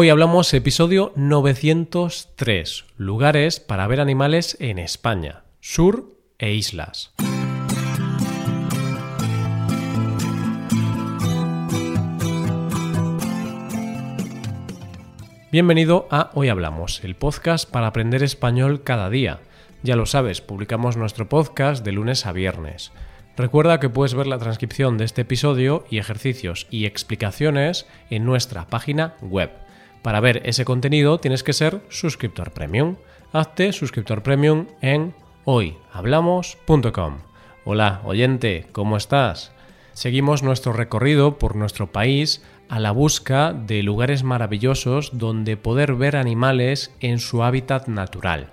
Hoy hablamos episodio 903, lugares para ver animales en España, sur e islas. Bienvenido a Hoy Hablamos, el podcast para aprender español cada día. Ya lo sabes, publicamos nuestro podcast de lunes a viernes. Recuerda que puedes ver la transcripción de este episodio y ejercicios y explicaciones en nuestra página web para ver ese contenido tienes que ser suscriptor premium. Hazte suscriptor premium en hoyhablamos.com. Hola, oyente, ¿cómo estás? Seguimos nuestro recorrido por nuestro país a la busca de lugares maravillosos donde poder ver animales en su hábitat natural.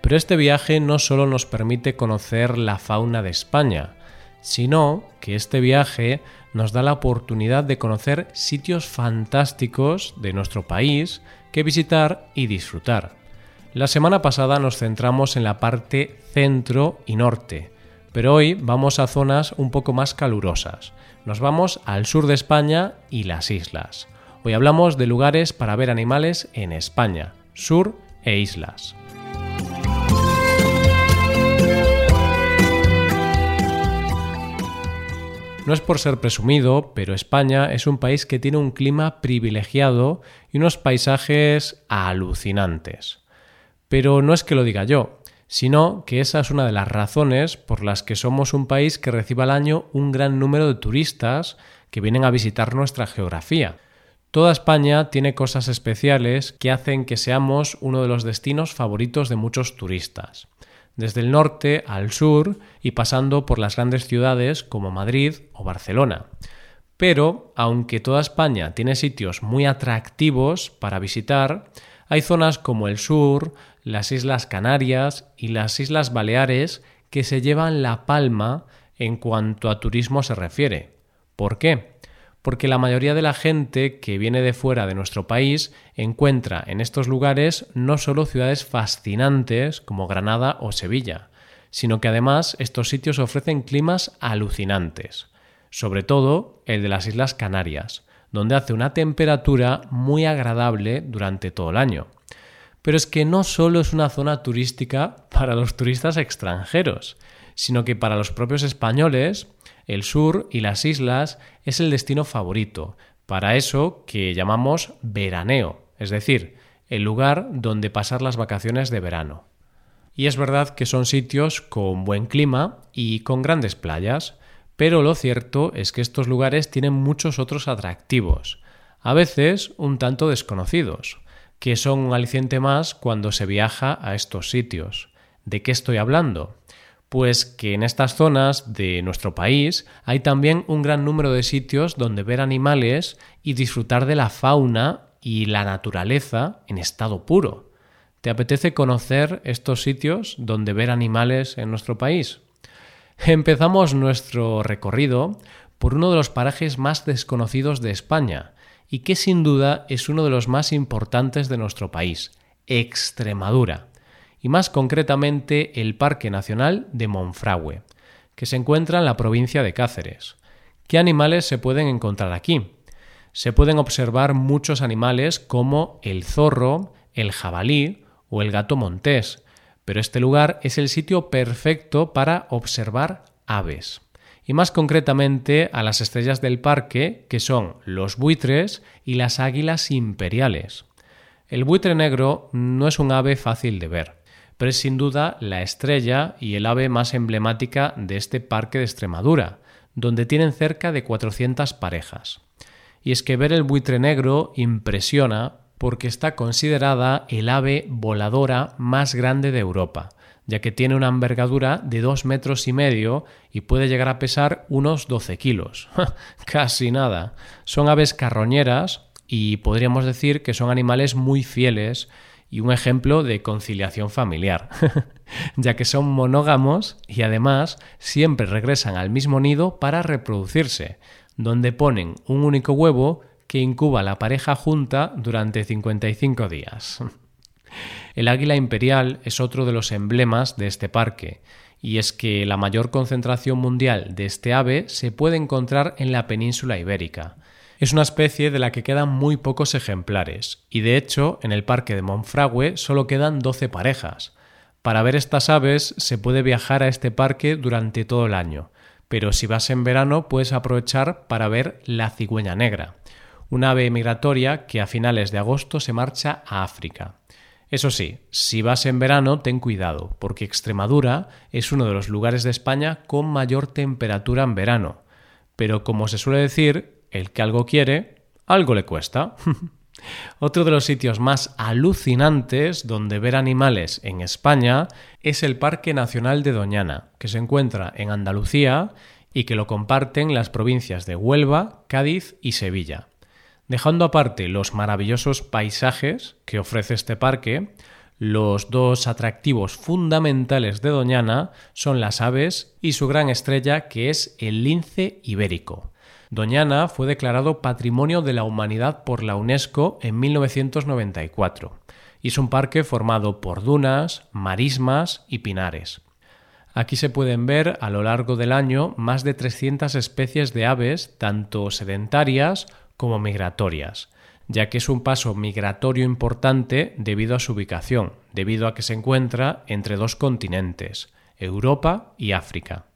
Pero este viaje no solo nos permite conocer la fauna de España, sino que este viaje nos da la oportunidad de conocer sitios fantásticos de nuestro país que visitar y disfrutar. La semana pasada nos centramos en la parte centro y norte, pero hoy vamos a zonas un poco más calurosas. Nos vamos al sur de España y las islas. Hoy hablamos de lugares para ver animales en España, sur e islas. No es por ser presumido, pero España es un país que tiene un clima privilegiado y unos paisajes alucinantes. Pero no es que lo diga yo, sino que esa es una de las razones por las que somos un país que recibe al año un gran número de turistas que vienen a visitar nuestra geografía. Toda España tiene cosas especiales que hacen que seamos uno de los destinos favoritos de muchos turistas desde el norte al sur y pasando por las grandes ciudades como Madrid o Barcelona. Pero, aunque toda España tiene sitios muy atractivos para visitar, hay zonas como el sur, las Islas Canarias y las Islas Baleares que se llevan la palma en cuanto a turismo se refiere. ¿Por qué? Porque la mayoría de la gente que viene de fuera de nuestro país encuentra en estos lugares no solo ciudades fascinantes como Granada o Sevilla, sino que además estos sitios ofrecen climas alucinantes, sobre todo el de las Islas Canarias, donde hace una temperatura muy agradable durante todo el año. Pero es que no solo es una zona turística para los turistas extranjeros, sino que para los propios españoles el sur y las islas es el destino favorito, para eso que llamamos veraneo, es decir, el lugar donde pasar las vacaciones de verano. Y es verdad que son sitios con buen clima y con grandes playas, pero lo cierto es que estos lugares tienen muchos otros atractivos, a veces un tanto desconocidos, que son un aliciente más cuando se viaja a estos sitios. ¿De qué estoy hablando? Pues que en estas zonas de nuestro país hay también un gran número de sitios donde ver animales y disfrutar de la fauna y la naturaleza en estado puro. ¿Te apetece conocer estos sitios donde ver animales en nuestro país? Empezamos nuestro recorrido por uno de los parajes más desconocidos de España y que sin duda es uno de los más importantes de nuestro país, Extremadura y más concretamente el Parque Nacional de Monfragüe, que se encuentra en la provincia de Cáceres. ¿Qué animales se pueden encontrar aquí? Se pueden observar muchos animales como el zorro, el jabalí o el gato montés, pero este lugar es el sitio perfecto para observar aves y más concretamente a las estrellas del parque, que son los buitres y las águilas imperiales. El buitre negro no es un ave fácil de ver pero es sin duda la estrella y el ave más emblemática de este parque de Extremadura, donde tienen cerca de 400 parejas. Y es que ver el buitre negro impresiona porque está considerada el ave voladora más grande de Europa, ya que tiene una envergadura de dos metros y medio y puede llegar a pesar unos 12 kilos. Casi nada. Son aves carroñeras y podríamos decir que son animales muy fieles y un ejemplo de conciliación familiar, ya que son monógamos y además siempre regresan al mismo nido para reproducirse, donde ponen un único huevo que incuba la pareja junta durante 55 días. El águila imperial es otro de los emblemas de este parque, y es que la mayor concentración mundial de este ave se puede encontrar en la península ibérica. Es una especie de la que quedan muy pocos ejemplares, y de hecho en el parque de Monfragüe solo quedan 12 parejas. Para ver estas aves se puede viajar a este parque durante todo el año, pero si vas en verano puedes aprovechar para ver la cigüeña negra, una ave migratoria que a finales de agosto se marcha a África. Eso sí, si vas en verano, ten cuidado, porque Extremadura es uno de los lugares de España con mayor temperatura en verano. Pero como se suele decir, el que algo quiere, algo le cuesta. Otro de los sitios más alucinantes donde ver animales en España es el Parque Nacional de Doñana, que se encuentra en Andalucía y que lo comparten las provincias de Huelva, Cádiz y Sevilla. Dejando aparte los maravillosos paisajes que ofrece este parque, los dos atractivos fundamentales de Doñana son las aves y su gran estrella que es el lince ibérico. Doñana fue declarado Patrimonio de la Humanidad por la UNESCO en 1994 y es un parque formado por dunas, marismas y pinares. Aquí se pueden ver a lo largo del año más de 300 especies de aves, tanto sedentarias como migratorias, ya que es un paso migratorio importante debido a su ubicación, debido a que se encuentra entre dos continentes, Europa y África.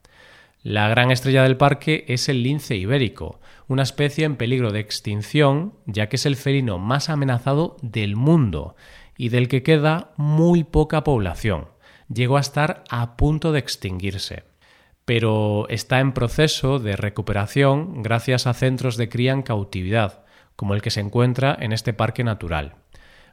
La gran estrella del parque es el lince ibérico, una especie en peligro de extinción, ya que es el felino más amenazado del mundo y del que queda muy poca población. Llegó a estar a punto de extinguirse, pero está en proceso de recuperación gracias a centros de cría en cautividad, como el que se encuentra en este parque natural.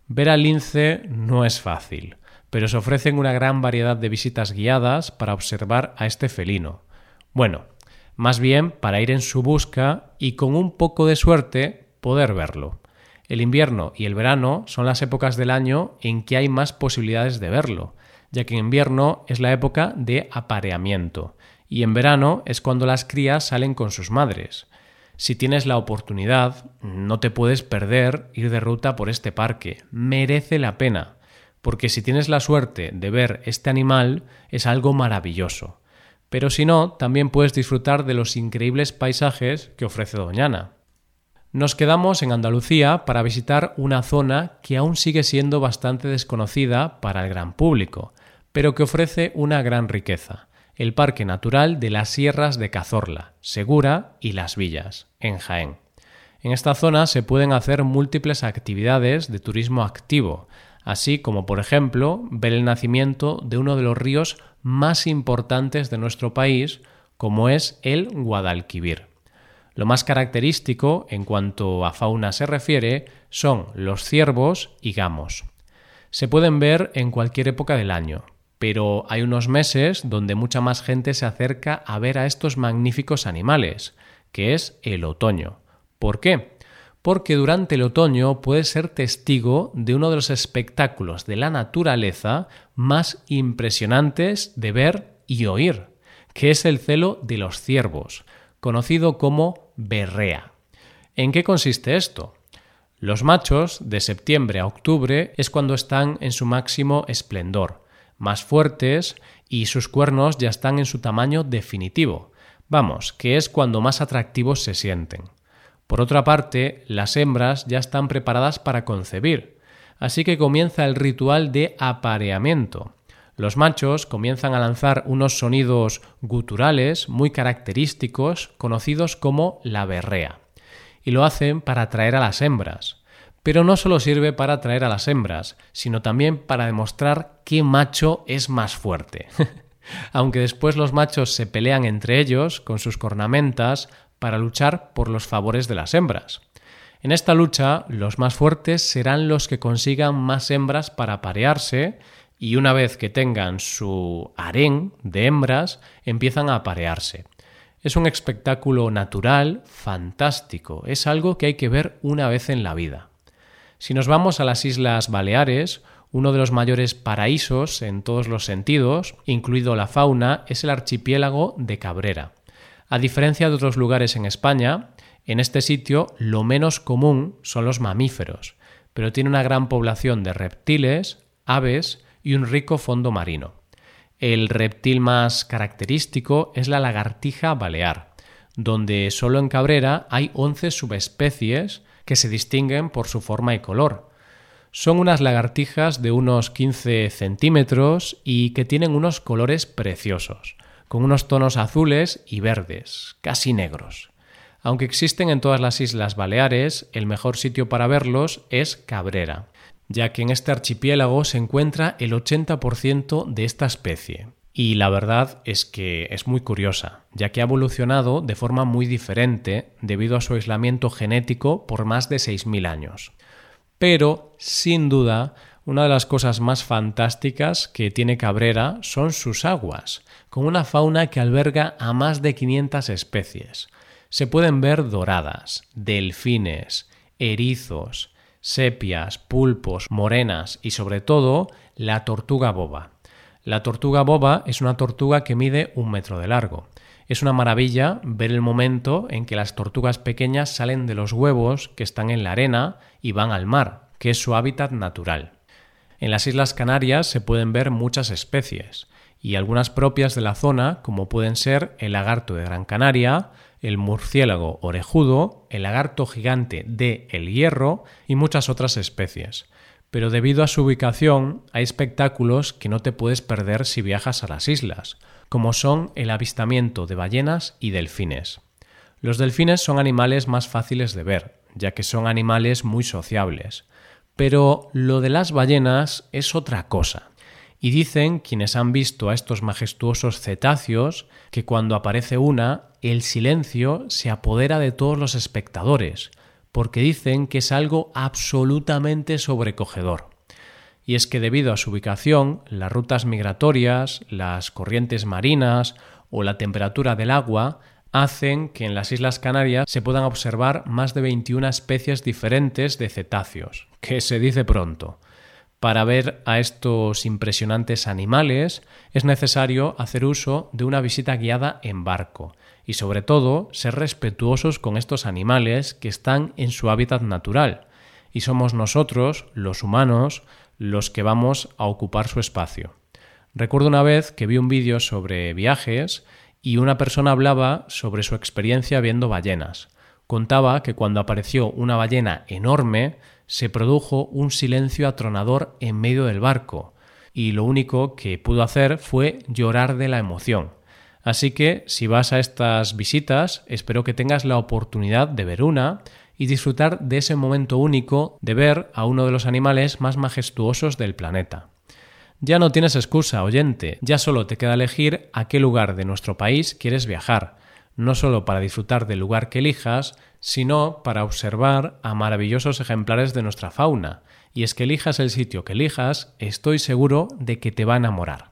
Ver al lince no es fácil, pero se ofrecen una gran variedad de visitas guiadas para observar a este felino bueno, más bien para ir en su busca y con un poco de suerte poder verlo. El invierno y el verano son las épocas del año en que hay más posibilidades de verlo, ya que en invierno es la época de apareamiento y en verano es cuando las crías salen con sus madres. Si tienes la oportunidad, no te puedes perder ir de ruta por este parque, merece la pena, porque si tienes la suerte de ver este animal es algo maravilloso. Pero si no, también puedes disfrutar de los increíbles paisajes que ofrece Doñana. Nos quedamos en Andalucía para visitar una zona que aún sigue siendo bastante desconocida para el gran público, pero que ofrece una gran riqueza, el Parque Natural de las Sierras de Cazorla, Segura y Las Villas, en Jaén. En esta zona se pueden hacer múltiples actividades de turismo activo, así como por ejemplo ver el nacimiento de uno de los ríos más importantes de nuestro país, como es el Guadalquivir. Lo más característico en cuanto a fauna se refiere son los ciervos y gamos. Se pueden ver en cualquier época del año, pero hay unos meses donde mucha más gente se acerca a ver a estos magníficos animales, que es el otoño. ¿Por qué? Porque durante el otoño puedes ser testigo de uno de los espectáculos de la naturaleza más impresionantes de ver y oír, que es el celo de los ciervos, conocido como berrea. ¿En qué consiste esto? Los machos, de septiembre a octubre, es cuando están en su máximo esplendor, más fuertes y sus cuernos ya están en su tamaño definitivo. Vamos, que es cuando más atractivos se sienten. Por otra parte, las hembras ya están preparadas para concebir, así que comienza el ritual de apareamiento. Los machos comienzan a lanzar unos sonidos guturales muy característicos conocidos como la berrea, y lo hacen para atraer a las hembras. Pero no solo sirve para atraer a las hembras, sino también para demostrar qué macho es más fuerte. Aunque después los machos se pelean entre ellos con sus cornamentas para luchar por los favores de las hembras. En esta lucha, los más fuertes serán los que consigan más hembras para parearse y una vez que tengan su harén de hembras, empiezan a aparearse. Es un espectáculo natural, fantástico, es algo que hay que ver una vez en la vida. Si nos vamos a las Islas Baleares, uno de los mayores paraísos en todos los sentidos, incluido la fauna, es el archipiélago de Cabrera. A diferencia de otros lugares en España, en este sitio lo menos común son los mamíferos, pero tiene una gran población de reptiles, aves y un rico fondo marino. El reptil más característico es la lagartija balear, donde solo en Cabrera hay 11 subespecies que se distinguen por su forma y color. Son unas lagartijas de unos 15 centímetros y que tienen unos colores preciosos, con unos tonos azules y verdes, casi negros. Aunque existen en todas las Islas Baleares, el mejor sitio para verlos es Cabrera, ya que en este archipiélago se encuentra el 80% de esta especie. Y la verdad es que es muy curiosa, ya que ha evolucionado de forma muy diferente debido a su aislamiento genético por más de 6.000 años. Pero, sin duda, una de las cosas más fantásticas que tiene Cabrera son sus aguas, con una fauna que alberga a más de 500 especies. Se pueden ver doradas, delfines, erizos, sepias, pulpos, morenas y sobre todo la tortuga boba. La tortuga boba es una tortuga que mide un metro de largo. Es una maravilla ver el momento en que las tortugas pequeñas salen de los huevos que están en la arena y van al mar, que es su hábitat natural. En las Islas Canarias se pueden ver muchas especies, y algunas propias de la zona, como pueden ser el lagarto de Gran Canaria, el murciélago orejudo, el lagarto gigante de El Hierro y muchas otras especies pero debido a su ubicación hay espectáculos que no te puedes perder si viajas a las islas, como son el avistamiento de ballenas y delfines. Los delfines son animales más fáciles de ver, ya que son animales muy sociables, pero lo de las ballenas es otra cosa. Y dicen quienes han visto a estos majestuosos cetáceos que cuando aparece una, el silencio se apodera de todos los espectadores, porque dicen que es algo absolutamente sobrecogedor. Y es que debido a su ubicación, las rutas migratorias, las corrientes marinas o la temperatura del agua hacen que en las Islas Canarias se puedan observar más de 21 especies diferentes de cetáceos, que se dice pronto. Para ver a estos impresionantes animales es necesario hacer uso de una visita guiada en barco, y sobre todo ser respetuosos con estos animales que están en su hábitat natural y somos nosotros, los humanos, los que vamos a ocupar su espacio. Recuerdo una vez que vi un vídeo sobre viajes y una persona hablaba sobre su experiencia viendo ballenas. Contaba que cuando apareció una ballena enorme se produjo un silencio atronador en medio del barco y lo único que pudo hacer fue llorar de la emoción. Así que si vas a estas visitas, espero que tengas la oportunidad de ver una y disfrutar de ese momento único de ver a uno de los animales más majestuosos del planeta. Ya no tienes excusa, oyente, ya solo te queda elegir a qué lugar de nuestro país quieres viajar, no solo para disfrutar del lugar que elijas, sino para observar a maravillosos ejemplares de nuestra fauna, y es que elijas el sitio que elijas, estoy seguro de que te va a enamorar.